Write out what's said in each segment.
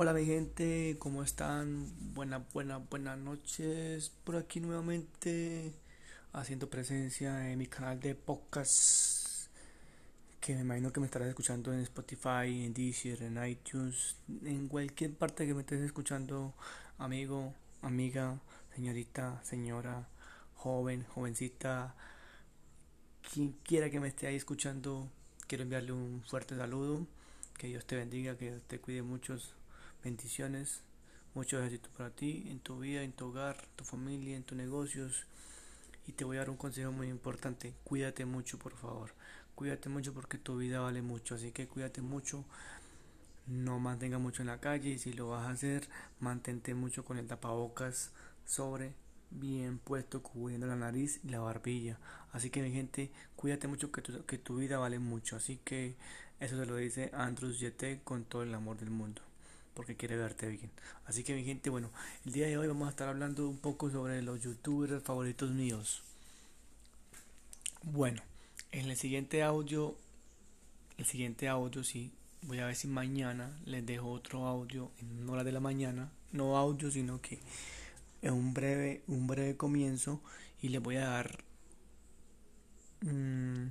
Hola mi gente, ¿cómo están? Buenas, buenas, buenas noches. Por aquí nuevamente haciendo presencia en mi canal de podcast que me imagino que me estarás escuchando en Spotify, en Deezer, en iTunes, en cualquier parte que me estés escuchando, amigo, amiga, señorita, señora, joven, jovencita, quien quiera que me esté ahí escuchando, quiero enviarle un fuerte saludo. Que Dios te bendiga, que te cuide muchos bendiciones, mucho éxito para ti, en tu vida, en tu hogar, tu familia, en tus negocios. Y te voy a dar un consejo muy importante, cuídate mucho por favor, cuídate mucho porque tu vida vale mucho, así que cuídate mucho, no mantenga mucho en la calle y si lo vas a hacer, mantente mucho con el tapabocas sobre bien puesto cubriendo la nariz y la barbilla. Así que mi gente, cuídate mucho que tu, que tu vida vale mucho. Así que eso se lo dice Andrews Yete con todo el amor del mundo porque quiere verte bien. Así que mi gente, bueno, el día de hoy vamos a estar hablando un poco sobre los youtubers favoritos míos. Bueno, en el siguiente audio, el siguiente audio sí, voy a ver si mañana les dejo otro audio en hora de la mañana, no audio, sino que en un breve, un breve comienzo y les voy a dar mmm,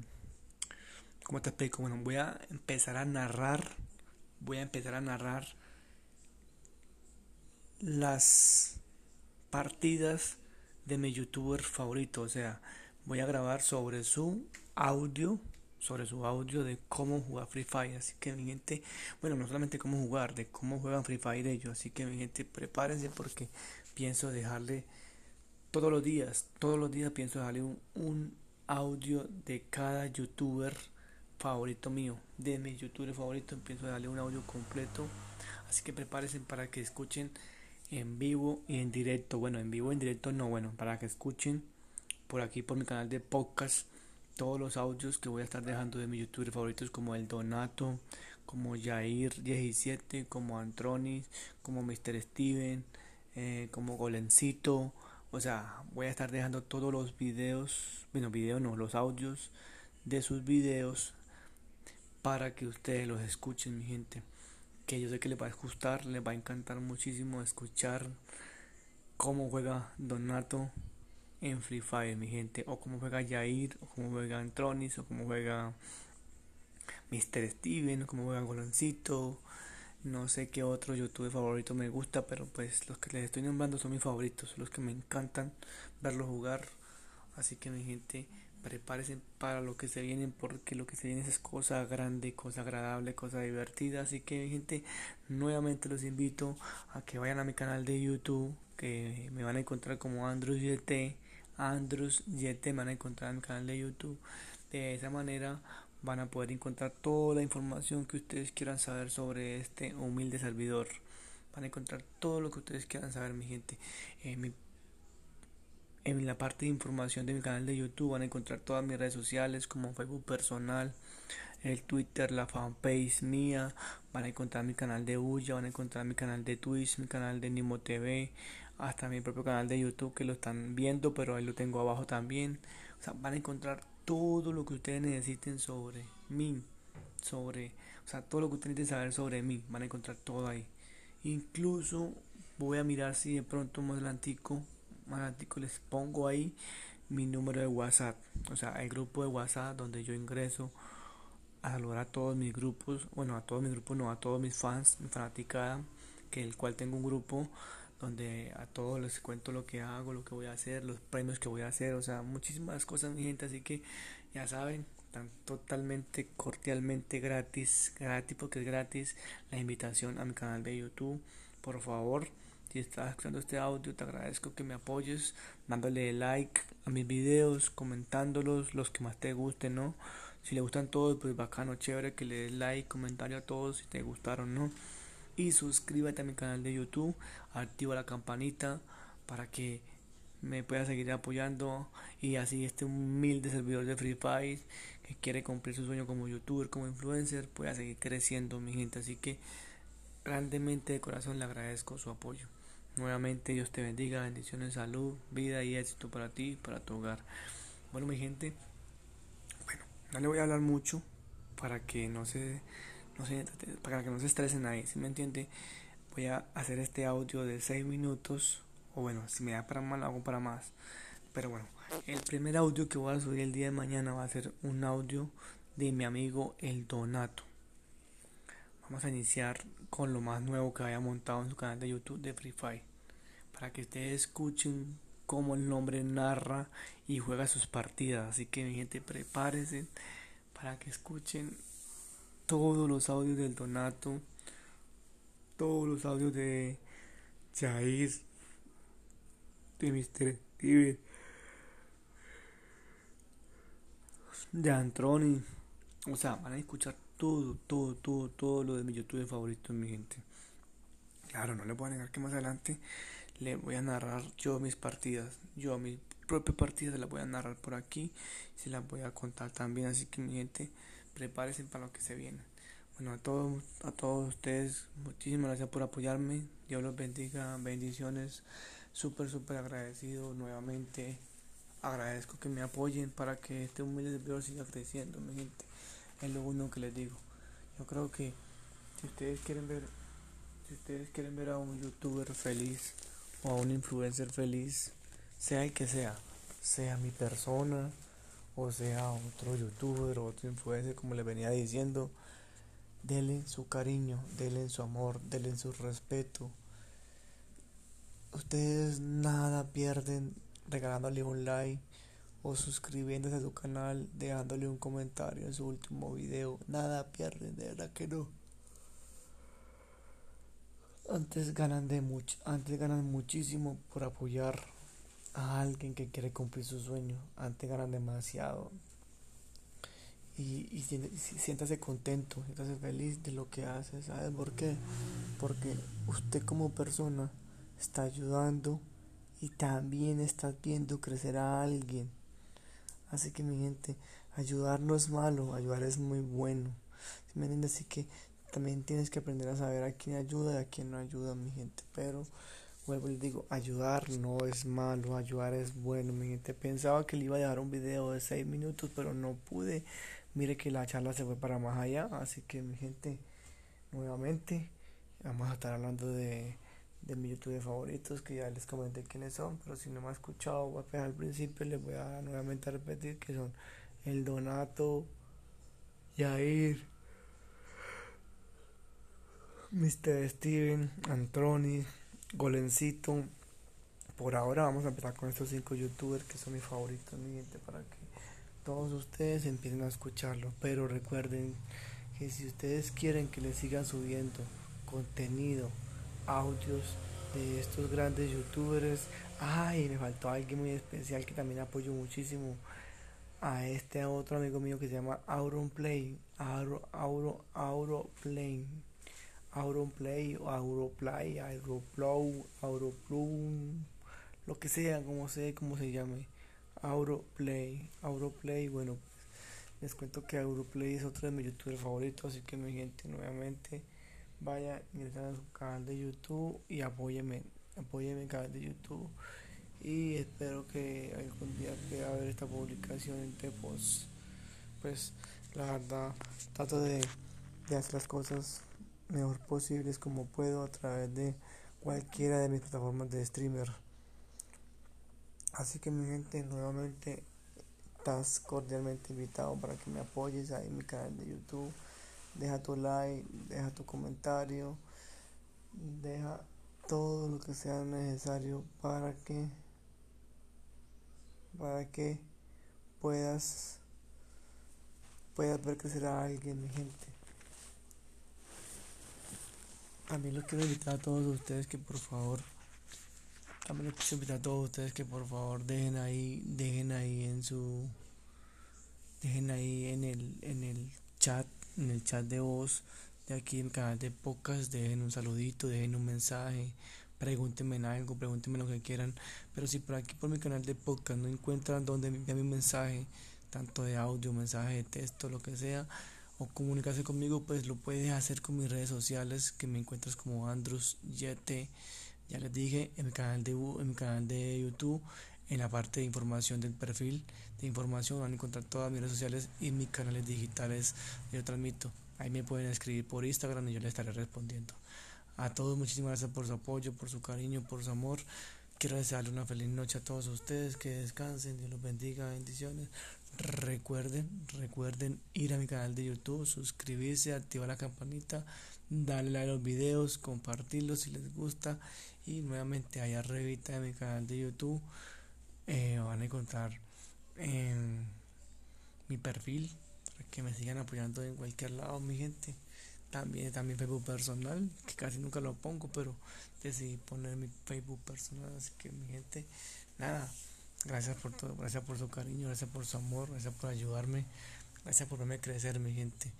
¿cómo te explico? Bueno, voy a empezar a narrar, voy a empezar a narrar las partidas de mi youtuber favorito. O sea, voy a grabar sobre su audio, sobre su audio de cómo jugar Free Fire. Así que mi gente, bueno, no solamente cómo jugar, de cómo juegan Free Fire ellos. Así que mi gente, prepárense porque pienso dejarle todos los días, todos los días pienso dejarle un, un audio de cada youtuber favorito mío, de mi youtuber favorito, pienso darle un audio completo. Así que prepárense para que escuchen en vivo y en directo. Bueno, en vivo y en directo no, bueno, para que escuchen por aquí por mi canal de podcast todos los audios que voy a estar dejando de mis youtubers favoritos como el Donato, como Jair 17, como Antronis, como Mr. Steven, eh, como Golencito. O sea, voy a estar dejando todos los videos, bueno, videos no, los audios de sus videos para que ustedes los escuchen, mi gente que yo sé que les va a gustar, les va a encantar muchísimo escuchar cómo juega Donato en Free Fire, mi gente, o cómo juega Jair, o cómo juega Antronis, o cómo juega Mr. Steven, o cómo juega Goloncito. No sé qué otro YouTube favorito me gusta, pero pues los que les estoy nombrando son mis favoritos, son los que me encantan verlos jugar. Así que mi gente, prepárense para lo que se viene porque lo que se viene es cosa grande, cosa agradable, cosa divertida. Así que gente, nuevamente los invito a que vayan a mi canal de YouTube, que me van a encontrar como Andrews YT, Andrews YT me van a encontrar en mi canal de YouTube. De esa manera van a poder encontrar toda la información que ustedes quieran saber sobre este humilde servidor. Van a encontrar todo lo que ustedes quieran saber, mi gente. Eh, mi en la parte de información de mi canal de YouTube van a encontrar todas mis redes sociales como Facebook personal, el Twitter, la fanpage mía, van a encontrar mi canal de Uya, van a encontrar mi canal de Twitch, mi canal de Nimo TV, hasta mi propio canal de YouTube que lo están viendo, pero ahí lo tengo abajo también. O sea, van a encontrar todo lo que ustedes necesiten sobre mí, sobre, o sea, todo lo que ustedes necesiten saber sobre mí, van a encontrar todo ahí. Incluso voy a mirar si de pronto más adelantico les pongo ahí mi número de WhatsApp, o sea, el grupo de WhatsApp donde yo ingreso a saludar a todos mis grupos, bueno, a todos mis grupos, no, a todos mis fans, mi fanaticada, que el cual tengo un grupo donde a todos les cuento lo que hago, lo que voy a hacer, los premios que voy a hacer, o sea, muchísimas cosas, mi gente, así que ya saben, están totalmente cordialmente gratis, gratis porque es gratis la invitación a mi canal de YouTube, por favor si estás escuchando este audio, te agradezco que me apoyes, dándole like a mis videos, comentándolos, los que más te gusten, ¿no? Si le gustan todos, pues bacano, chévere que le des like, comentario a todos si te gustaron, ¿no? Y suscríbete a mi canal de YouTube, activa la campanita para que me puedas seguir apoyando y así este humilde servidor de Free Fire que quiere cumplir su sueño como youtuber, como influencer, pueda seguir creciendo, mi gente. Así que grandemente de corazón le agradezco su apoyo. Nuevamente Dios te bendiga, bendiciones, salud, vida y éxito para ti, para tu hogar. Bueno, mi gente, bueno, no le voy a hablar mucho para que no se, no se para que no se estresen ahí, si me entiende? voy a hacer este audio de 6 minutos. O bueno, si me da para más, lo hago para más. Pero bueno, el primer audio que voy a subir el día de mañana va a ser un audio de mi amigo El Donato. Vamos a iniciar con lo más nuevo que haya montado en su canal de YouTube de Free. Para que ustedes escuchen cómo el nombre narra y juega sus partidas. Así que mi gente, prepárense para que escuchen todos los audios del Donato, todos los audios de Jair, de Mr. Steven, de Antroni. O sea, van a escuchar todo, todo, todo, todo lo de mi YouTube favorito, mi gente. Claro, no les voy a negar que más adelante le voy a narrar yo mis partidas. Yo mis propias partidas las voy a narrar por aquí. Se las voy a contar también. Así que mi gente, prepárense para lo que se viene. Bueno, a todos, a todos ustedes, muchísimas gracias por apoyarme. Dios los bendiga, bendiciones. Súper, súper agradecido nuevamente. Agradezco que me apoyen para que este humilde video siga creciendo, mi gente. Es lo único que les digo. Yo creo que si ustedes quieren ver, si ustedes quieren ver a un youtuber feliz, a un influencer feliz, sea el que sea, sea mi persona o sea otro youtuber o otro influencer como le venía diciendo, denle su cariño, denle su amor, denle su respeto. Ustedes nada pierden regalándole un like o suscribiéndose a su canal, dejándole un comentario en su último video. Nada pierden, de verdad que no antes ganan de mucho, antes ganan muchísimo por apoyar a alguien que quiere cumplir su sueño, antes ganan demasiado. Y, y, siéntase contento, siéntase feliz de lo que hace, ¿sabe por qué? Porque usted como persona está ayudando y también está viendo crecer a alguien. Así que mi gente, ayudar no es malo, ayudar es muy bueno. ¿Sí me entiende? Así que también tienes que aprender a saber a quién ayuda y a quién no ayuda, mi gente. Pero, vuelvo y les digo, ayudar no es malo, ayudar es bueno, mi gente. Pensaba que le iba a dejar un video de 6 minutos, pero no pude. Mire que la charla se fue para más allá. Así que, mi gente, nuevamente, vamos a estar hablando de, de mi YouTube favoritos, que ya les comenté quiénes son. Pero si no me ha escuchado, pegar al principio, les voy a nuevamente repetir que son el Donato, Yair. Mr. Steven, Antroni, Golencito. Por ahora vamos a empezar con estos cinco youtubers que son mis favoritos, mi gente, para que todos ustedes empiecen a escucharlo. Pero recuerden que si ustedes quieren que les sigan subiendo contenido, audios de estos grandes youtubers, ay, me faltó alguien muy especial que también apoyo muchísimo a este otro amigo mío que se llama Auronplay, Auro, Auro, Auroplay Auronplay, Auroplay, Auroplow, Auroplum, lo que sea, como sea, como se llame. Auroplay, Auroplay, bueno, pues, les cuento que Auroplay es otro de mis youtubers favoritos, así que mi gente, nuevamente, vaya, ingresan a su canal de YouTube y apóyeme, apóyeme en canal de YouTube. Y espero que algún día pueda ver esta publicación en Tepos. Pues la verdad, trato de, de hacer las cosas mejor posibles como puedo a través de cualquiera de mis plataformas de streamer. Así que mi gente, nuevamente estás cordialmente invitado para que me apoyes ahí en mi canal de YouTube. Deja tu like, deja tu comentario, deja todo lo que sea necesario para que para que puedas puedas ver crecer a alguien, mi gente. También los quiero invitar a todos ustedes que por favor, también los quiero invitar a todos ustedes que por favor dejen ahí, dejen ahí en su, dejen ahí en el, en el chat, en el chat de voz de aquí en el canal de podcast, dejen un saludito, dejen un mensaje, pregúntenme algo, pregúntenme lo que quieran, pero si por aquí por mi canal de podcast no encuentran donde enviar mi mensaje, tanto de audio, mensaje de texto, lo que sea, o comunicarse conmigo, pues lo puedes hacer con mis redes sociales que me encuentras como Andrus. Ya les dije en mi canal de en mi canal de YouTube, en la parte de información del perfil de información van a encontrar todas mis redes sociales y mis canales digitales yo transmito. Ahí me pueden escribir por Instagram y yo les estaré respondiendo. A todos, muchísimas gracias por su apoyo, por su cariño, por su amor. Quiero desearle una feliz noche a todos ustedes, que descansen, Dios los bendiga, bendiciones. Recuerden, recuerden ir a mi canal de YouTube, suscribirse, activar la campanita, darle a los videos, compartirlos si les gusta. Y nuevamente allá arriba de mi canal de YouTube eh, van a encontrar en mi perfil para que me sigan apoyando en cualquier lado mi gente. También también Facebook personal que casi nunca lo pongo pero decidí poner mi Facebook personal así que mi gente nada gracias por todo gracias por su cariño gracias por su amor gracias por ayudarme gracias por verme crecer mi gente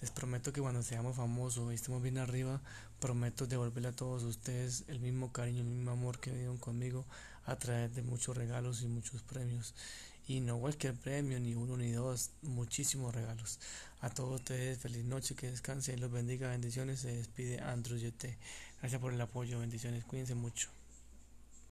les prometo que cuando seamos famosos y estemos bien arriba prometo devolverle a todos ustedes el mismo cariño el mismo amor que dieron conmigo a través de muchos regalos y muchos premios y no cualquier premio, ni uno ni dos, muchísimos regalos. A todos ustedes, feliz noche, que descansen, los bendiga, bendiciones. Se despide Andrew YT. Gracias por el apoyo, bendiciones, cuídense mucho.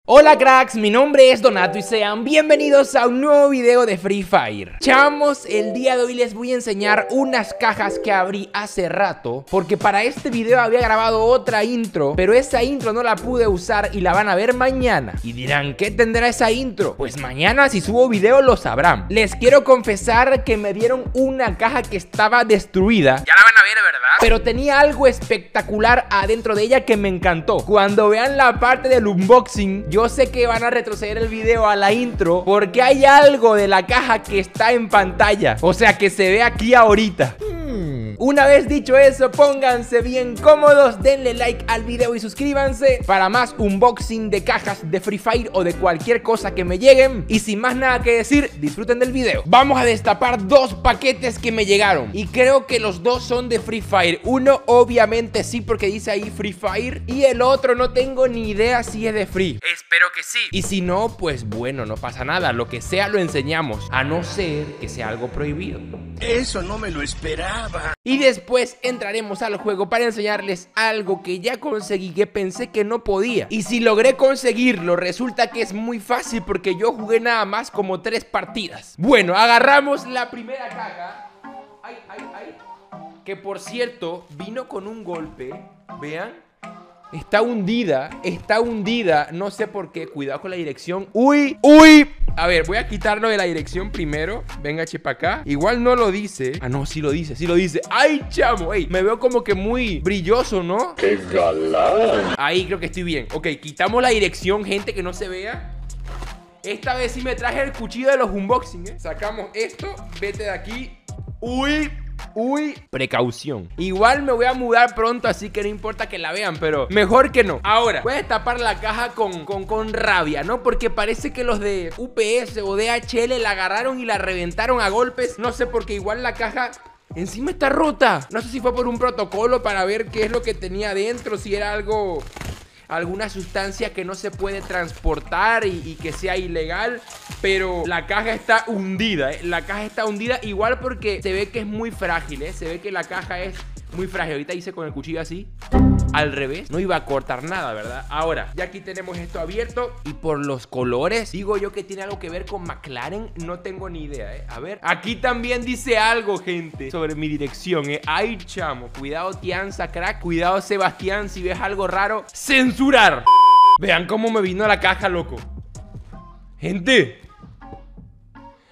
Hola cracks, mi nombre es Donato y sean bienvenidos a un nuevo video de Free Fire. Chavos, el día de hoy les voy a enseñar unas cajas que abrí hace rato Porque para este video había grabado otra intro Pero esa intro no la pude usar y la van a ver mañana. Y dirán, ¿qué tendrá esa intro? Pues mañana si subo video lo sabrán. Les quiero confesar que me dieron una caja que estaba destruida. Ya la van a ver, ¿verdad? Pero tenía algo espectacular adentro de ella que me encantó. Cuando vean la parte del unboxing yo sé que van a retroceder el video a la intro porque hay algo de la caja que está en pantalla. O sea, que se ve aquí ahorita. Una vez dicho eso, pónganse bien cómodos, denle like al video y suscríbanse para más unboxing de cajas de Free Fire o de cualquier cosa que me lleguen. Y sin más nada que decir, disfruten del video. Vamos a destapar dos paquetes que me llegaron y creo que los dos son de Free Fire. Uno obviamente sí porque dice ahí Free Fire y el otro no tengo ni idea si es de Free. Espero que sí. Y si no, pues bueno, no pasa nada. Lo que sea lo enseñamos, a no ser que sea algo prohibido. Eso no me lo esperaba. Y después entraremos al juego para enseñarles algo que ya conseguí que pensé que no podía. Y si logré conseguirlo, resulta que es muy fácil porque yo jugué nada más como tres partidas. Bueno, agarramos la primera caja. Ay, ay, ay. Que por cierto, vino con un golpe. Vean. Está hundida, está hundida. No sé por qué. Cuidado con la dirección. ¡Uy! ¡Uy! A ver, voy a quitarlo de la dirección primero. Venga, chepa acá. Igual no lo dice. Ah, no, sí lo dice, sí lo dice. ¡Ay, chamo! Ey, me veo como que muy brilloso, ¿no? ¡Qué galán! Ahí creo que estoy bien. Ok, quitamos la dirección, gente, que no se vea. Esta vez sí me traje el cuchillo de los unboxing, ¿eh? Sacamos esto. Vete de aquí. ¡Uy! Uy, precaución. Igual me voy a mudar pronto, así que no importa que la vean, pero mejor que no. Ahora, voy a destapar la caja con, con, con rabia, ¿no? Porque parece que los de UPS o DHL la agarraron y la reventaron a golpes. No sé, porque igual la caja Encima está rota. No sé si fue por un protocolo para ver qué es lo que tenía adentro, si era algo alguna sustancia que no se puede transportar y, que sea ilegal, pero la caja está hundida, ¿eh? la caja está hundida igual porque se ve que es muy frágil, ¿eh? se ve que la caja es muy frágil. Ahorita hice con el cuchillo así, al revés, no iba a cortar nada, ¿verdad? Ahora, ya aquí tenemos esto abierto y por los colores, digo yo que tiene algo que ver con McLaren, no tengo ni idea, ¿eh? A ver, aquí también dice algo, gente, sobre mi dirección, ¿eh? Ay, chamo, cuidado Tianza, crack, cuidado Sebastián, si ves algo raro, censurar. Vean cómo me vino la caja, loco. Gente,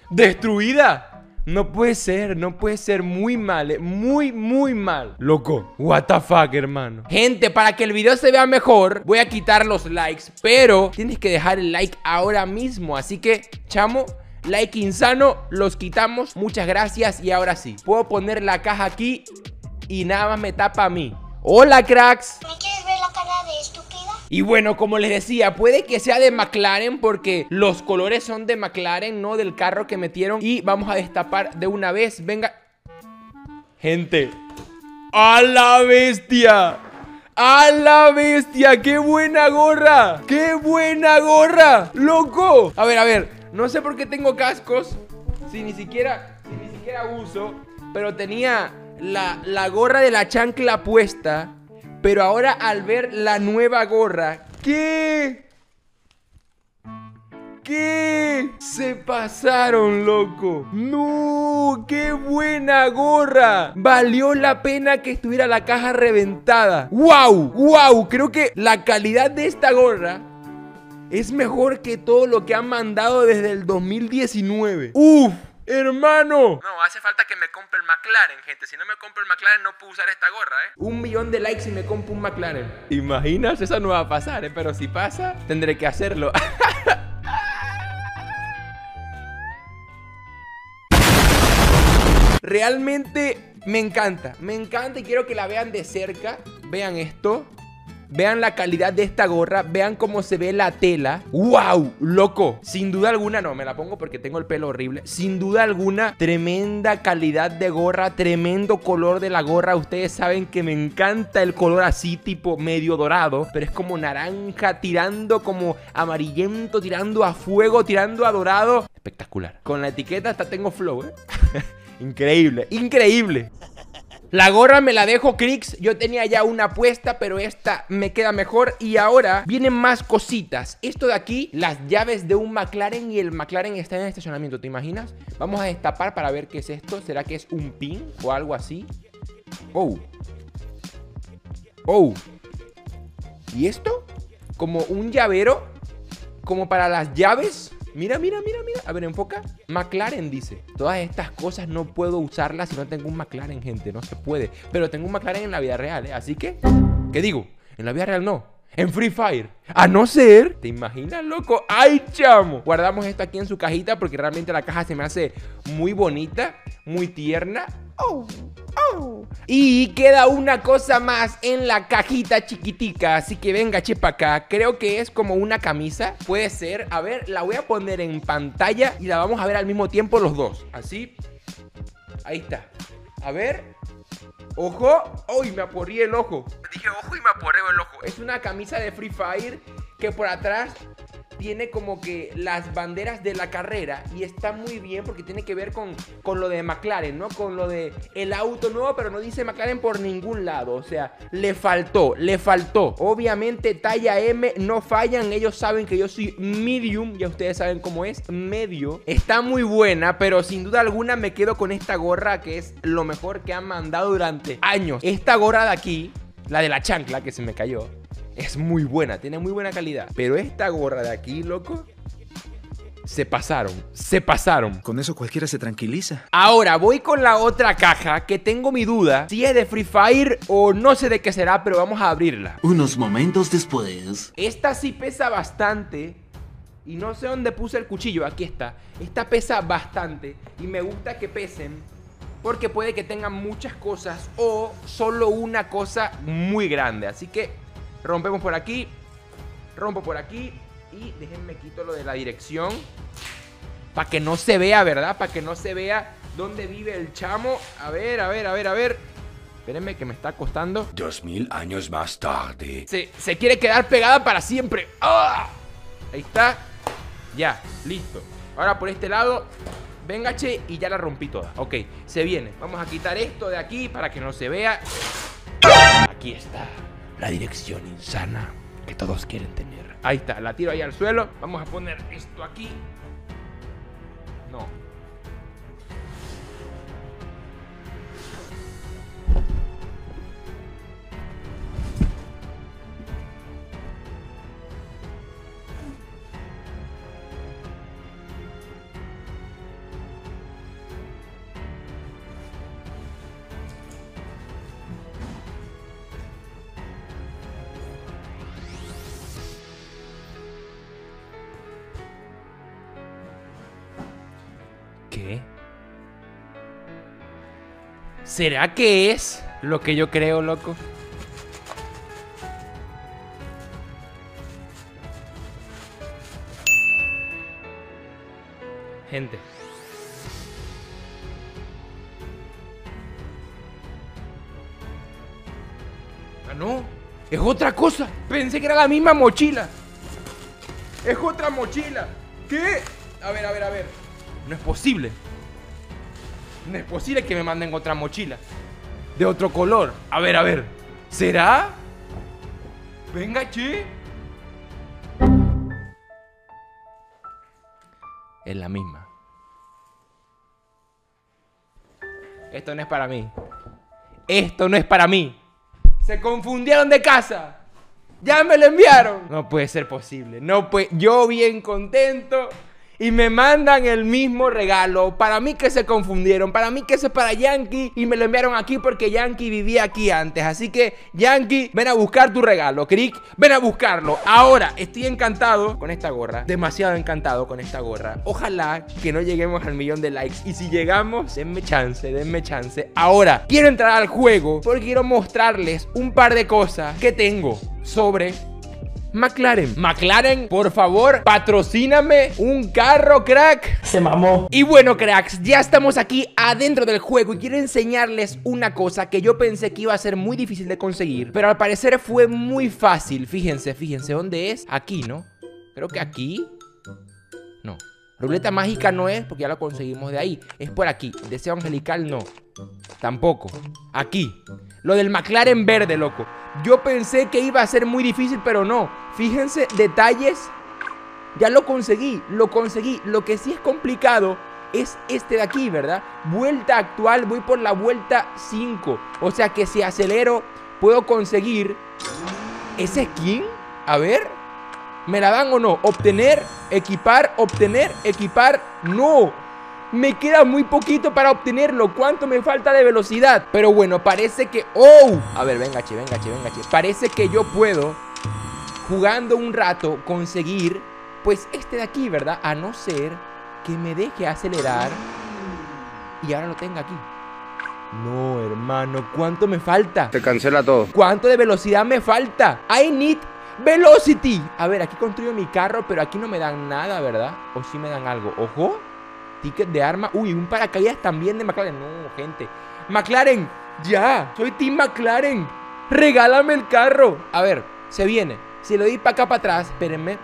destruida. No puede ser, no puede ser muy mal, eh, muy, muy mal. Loco, what the fuck, hermano. Gente, para que el video se vea mejor, voy a quitar los likes, pero tienes que dejar el like ahora mismo. Así que, chamo, like insano, los quitamos. Muchas gracias y ahora sí, puedo poner la caja aquí y nada más me tapa a mí. Hola, cracks. ¿Me Y bueno, como les decía, puede que sea de McLaren porque los colores son de McLaren, no del carro que metieron. Y vamos a destapar de una vez. Venga. Gente. ¡A la bestia! ¡A la bestia! ¡Qué buena gorra! ¡Qué buena gorra! ¡Loco! A ver, a ver. No sé por qué tengo cascos. Si ni siquiera, si ni siquiera uso. Pero tenía la, la gorra de la chancla puesta. Pero ahora al ver la nueva gorra, ¿qué? ¿Qué? Se pasaron, loco. No, qué buena gorra. Valió la pena que estuviera la caja reventada. ¡Wow! ¡Wow! Creo que la calidad de esta gorra es mejor que todo lo que han mandado desde el 2019. ¡Uf! Hermano. No, hace falta que me compre el McLaren, gente. Si no me compro el McLaren, no puedo usar esta gorra, ¿eh? Un millón de likes y me compro un McLaren. ¿Imaginas? Eso no va a pasar, ¿eh? Pero si pasa, tendré que hacerlo. Realmente me encanta, me encanta y quiero que la vean de cerca. Vean esto. Vean la calidad de esta gorra, vean cómo se ve la tela. ¡Wow! Loco. Sin duda alguna, no, me la pongo porque tengo el pelo horrible. Sin duda alguna, tremenda calidad de gorra, tremendo color de la gorra. Ustedes saben que me encanta el color así, tipo medio dorado, pero es como naranja, tirando como amarillento, tirando a fuego, tirando a dorado. Espectacular. Con la etiqueta hasta tengo flow, ¿eh? increíble, increíble. La gorra me la dejo Crix, yo tenía ya una puesta, pero esta me queda mejor. Y ahora vienen más cositas. Esto de aquí, las llaves de un McLaren y el McLaren está en el estacionamiento, ¿te imaginas? Vamos a destapar para ver qué es esto. ¿Será que es un pin o algo así? Oh. Oh. ¿Y esto? Como un llavero Como para las llaves Mira, mira, mira, mira. A ver, enfoca. McLaren dice. Todas estas cosas no puedo usarlas si no tengo un McLaren, gente. No se puede. Pero tengo un McLaren en la vida real, ¿eh? Así que, ¿qué digo? En la vida real no. En Free Fire. A no ser. ¿Te imaginas, loco? ¡Ay, chamo! Guardamos esto aquí en su cajita porque realmente la caja se me hace muy bonita, muy tierna. ¡Oh! ¡Oh! Y queda una cosa más en la cajita chiquitica. Así que venga, chepa acá. Creo que es como una camisa. Puede ser. A ver, la voy a poner en pantalla y la vamos a ver al mismo tiempo los dos. Así. Ahí está. A ver. Ojo. ¡Uy! me aporrí el ojo. Dije ojo y me aporreo el ojo. Es una camisa de Free Fire que por atrás tiene como que las banderas de la carrera y está muy bien porque tiene que ver con, con lo de McLaren, ¿no? Con lo de el auto nuevo, pero no dice McLaren por ningún lado. O sea, le faltó, le faltó. Obviamente talla M no fallan, ellos saben que yo soy medium, ya ustedes saben cómo es, medio. Está muy buena, pero sin duda alguna me quedo con esta gorra que es lo mejor que han mandado durante años. Esta gorra de aquí, la de la chancla que se me cayó es muy buena, tiene muy buena calidad. Pero esta gorra de aquí, loco, se pasaron, se pasaron. Con eso cualquiera se tranquiliza. Ahora voy con la otra caja que tengo mi duda si es de Free Fire o no sé de qué será, pero vamos a abrirla. Unos momentos después. Esta sí pesa bastante. Y no sé dónde puse el cuchillo, aquí está. Esta pesa bastante y me gusta que pesen porque puede que tengan muchas cosas o solo una cosa muy grande. Así que Rompemos por aquí. Rompo por aquí. Y déjenme quito lo de la dirección. Para que no se vea, ¿verdad? Para que no se vea dónde vive el chamo. A ver, a ver, a ver, a ver. Espérenme que me está costando. Dos mil años más tarde. Se, se quiere quedar pegada para siempre. ¡Ah! Ahí está. Ya, listo. Ahora por este lado. Venga, che, y ya la rompí toda. Ok, se viene. Vamos a quitar esto de aquí para que no se vea. Aquí está la dirección insana que todos quieren tener. Ahí está, la tiro ahí al suelo. Vamos a poner esto aquí. No, ¿Será que es lo que yo creo, loco? Gente. Ah, no. Es otra cosa. Pensé que era la misma mochila. Es otra mochila. ¿Qué? A ver, a ver, a ver. No es posible. No es posible que me manden otra mochila. De otro color. A ver, a ver. ¿Será? Venga, che. Es la misma. Esto no es para mí. Esto no es para mí. Se confundieron de casa. Ya me lo enviaron. No puede ser posible. No puede. Yo bien contento y me mandan el mismo regalo. Para mí que se confundieron, para mí que es para Yankee y me lo enviaron aquí porque Yankee vivía aquí antes. Así que Yankee, ven a buscar tu regalo. Crick, ven a buscarlo. Ahora estoy encantado con esta gorra, demasiado encantado con esta gorra. Ojalá que no lleguemos al millón de likes y si llegamos, denme chance, denme chance. Ahora quiero entrar al juego porque quiero mostrarles un par de cosas que tengo sobre McLaren. McLaren, por favor, patrocíname un carro, crack. Se mamó. Y bueno, cracks, ya estamos aquí adentro del juego y quiero enseñarles una cosa que yo pensé que iba a ser muy difícil de conseguir, pero al parecer fue muy fácil. Fíjense, fíjense, ¿dónde es? Aquí, ¿no? Creo que aquí. No. Ruleta mágica no es porque ya la conseguimos de ahí. Es por aquí. Deseo angelical no. Tampoco. Aquí. Lo del McLaren verde, loco. Yo pensé que iba a ser muy difícil, pero no. Fíjense, detalles. Ya lo conseguí, lo conseguí. Lo que sí es complicado es este de aquí, ¿verdad? Vuelta actual, voy por la vuelta 5. O sea que si acelero, puedo conseguir ese skin. A ver, ¿me la dan o no? Obtener, equipar, obtener, equipar. No, me queda muy poquito para obtenerlo. ¿Cuánto me falta de velocidad? Pero bueno, parece que... ¡Oh! A ver, venga, che, venga, che, venga, che. Parece que yo puedo, jugando un rato, conseguir, pues, este de aquí, ¿verdad? A no ser que me deje acelerar y ahora lo tenga aquí. No, hermano, ¿cuánto me falta? Te cancela todo. ¿Cuánto de velocidad me falta? I need velocity. A ver, aquí construyo mi carro, pero aquí no me dan nada, ¿verdad? ¿O sí me dan algo? Ojo ticket de arma. Uy, un paracaídas también de McLaren. No, gente. McLaren, ya. Soy Team McLaren. Regálame el carro. A ver, se viene. Si lo di para acá para atrás, espérenme.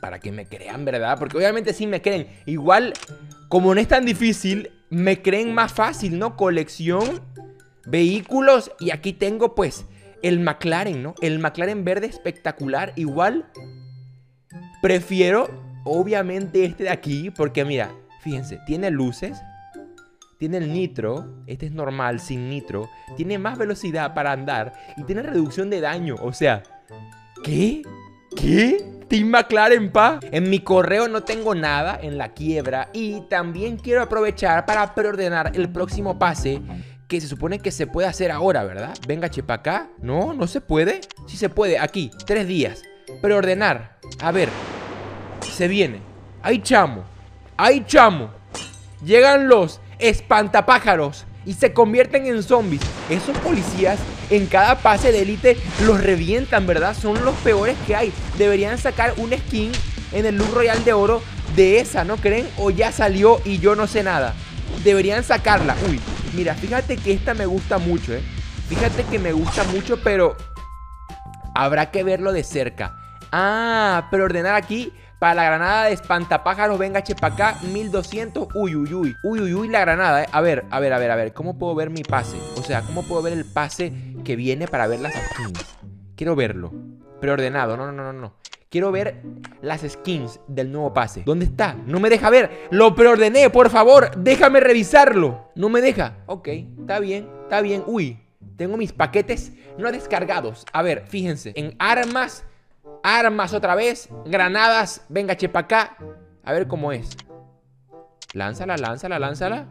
Para que me crean, ¿verdad? Porque obviamente sí me creen. Igual, como no es tan difícil, me creen más fácil, ¿no? Colección, vehículos. Y aquí tengo, pues, el McLaren, ¿no? El McLaren verde espectacular. Igual, prefiero, obviamente, este de aquí. Porque mira, Fíjense, tiene luces, tiene el nitro, este es normal, sin nitro, tiene más velocidad para andar y tiene reducción de daño. O sea, ¿qué? ¿Qué? Team McLaren, pa. En mi correo no tengo nada en la quiebra y también quiero aprovechar para preordenar el próximo pase que se supone que se puede hacer ahora, ¿verdad? Venga, chepa acá. No, no se puede. Sí se puede, aquí, tres días. Preordenar. A ver, se viene. Ahí chamo. ¡Ay, chamo! Llegan los espantapájaros y se convierten en zombies. Esos policías en cada pase de élite los revientan, ¿verdad? Son los peores que hay. Deberían sacar un skin en el Look Royal de Oro de esa, ¿no creen? O ya salió y yo no sé nada. Deberían sacarla. Uy, mira, fíjate que esta me gusta mucho, ¿eh? Fíjate que me gusta mucho, pero habrá que verlo de cerca. Ah, pero ordenar aquí para la granada de espantapájaros, venga, chepa acá, 1200. Uy, uy, uy. Uy, uy, uy, la granada, eh. A ver, a ver, a ver, a ver. ¿Cómo puedo ver mi pase? O sea, ¿cómo puedo ver el pase que viene para ver las skins? Quiero verlo. Preordenado, no, no, no, no. Quiero ver las skins del nuevo pase. ¿Dónde está? No me deja ver. Lo preordené, por favor. Déjame revisarlo. No me deja. Ok, está bien, está bien. Uy, tengo mis paquetes no descargados. A ver, fíjense. En armas Armas otra vez. Granadas. Venga, chepa acá. A ver cómo es. Lánzala, lánzala, lánzala.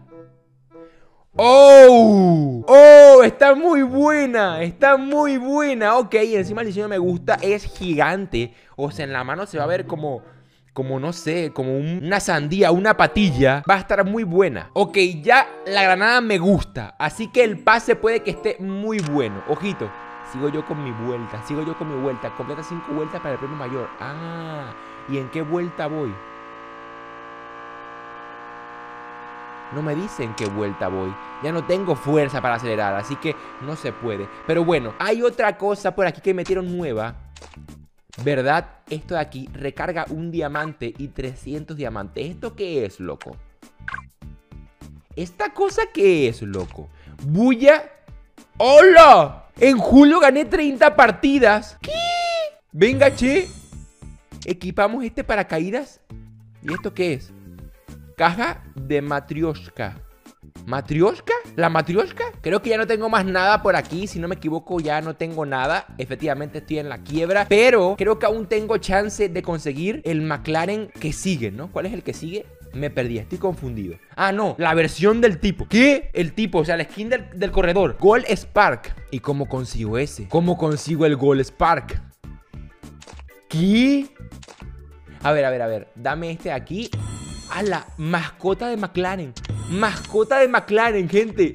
¡Oh! ¡Oh! Está muy buena. Está muy buena. Ok, encima el diseño me gusta. Es gigante. O sea, en la mano se va a ver como... Como no sé, como una sandía, una patilla. Va a estar muy buena. Ok, ya la granada me gusta. Así que el pase puede que esté muy bueno. Ojito. Sigo yo con mi vuelta, sigo yo con mi vuelta. Completa cinco vueltas para el premio mayor. Ah, ¿y en qué vuelta voy? No me dicen qué vuelta voy. Ya no tengo fuerza para acelerar, así que no se puede. Pero bueno, hay otra cosa por aquí que metieron nueva. ¿Verdad? Esto de aquí recarga un diamante y 300 diamantes. ¿Esto qué es, loco? ¿Esta cosa qué es, loco? Bulla. ¡Hola! En julio gané 30 partidas. ¿Qué? Venga, che. Equipamos este paracaídas. ¿Y esto qué es? Caja de matrioshka. ¿Matrioshka? ¿La matrioshka? Creo que ya no tengo más nada por aquí. Si no me equivoco, ya no tengo nada. Efectivamente, estoy en la quiebra. Pero creo que aún tengo chance de conseguir el McLaren que sigue, ¿no? ¿Cuál es el que sigue? Me perdí, estoy confundido. Ah, no, la versión del tipo. ¿Qué? El tipo, o sea, la skin del, del corredor. Gold Spark. ¿Y cómo consigo ese? ¿Cómo consigo el Gold Spark? ¿Qué? A ver, a ver, a ver. Dame este aquí. A la mascota de McLaren. Mascota de McLaren, gente.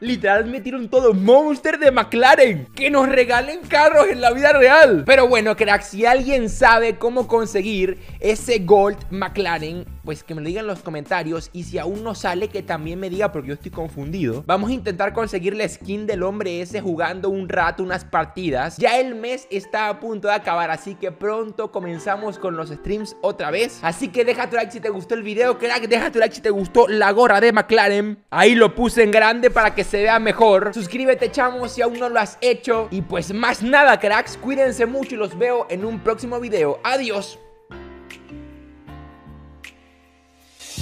Literal metieron todo Monster de McLaren Que nos regalen carros en la vida real Pero bueno, crack, si alguien sabe cómo conseguir ese Gold McLaren Pues que me lo diga en los comentarios Y si aún no sale, que también me diga porque yo estoy confundido. Vamos a intentar conseguir la skin del hombre ese jugando un rato, unas partidas. Ya el mes está a punto de acabar Así que pronto comenzamos con los streams otra vez. Así que deja tu like si te gustó el video, crack Deja tu like si te gustó la gorra de McLaren. Ahí lo puse en grande para que se vea mejor. Suscríbete chamo si aún no lo has hecho. Y pues más nada cracks, cuídense mucho y los veo en un próximo video. Adiós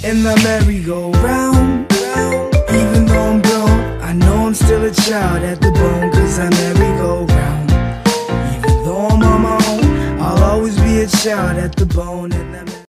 In the merry-go-round. Even though I'm grown I know I'm still a child at the bone Cause I merry-go-round. Even though I'm on my own I'll always be a child at the bone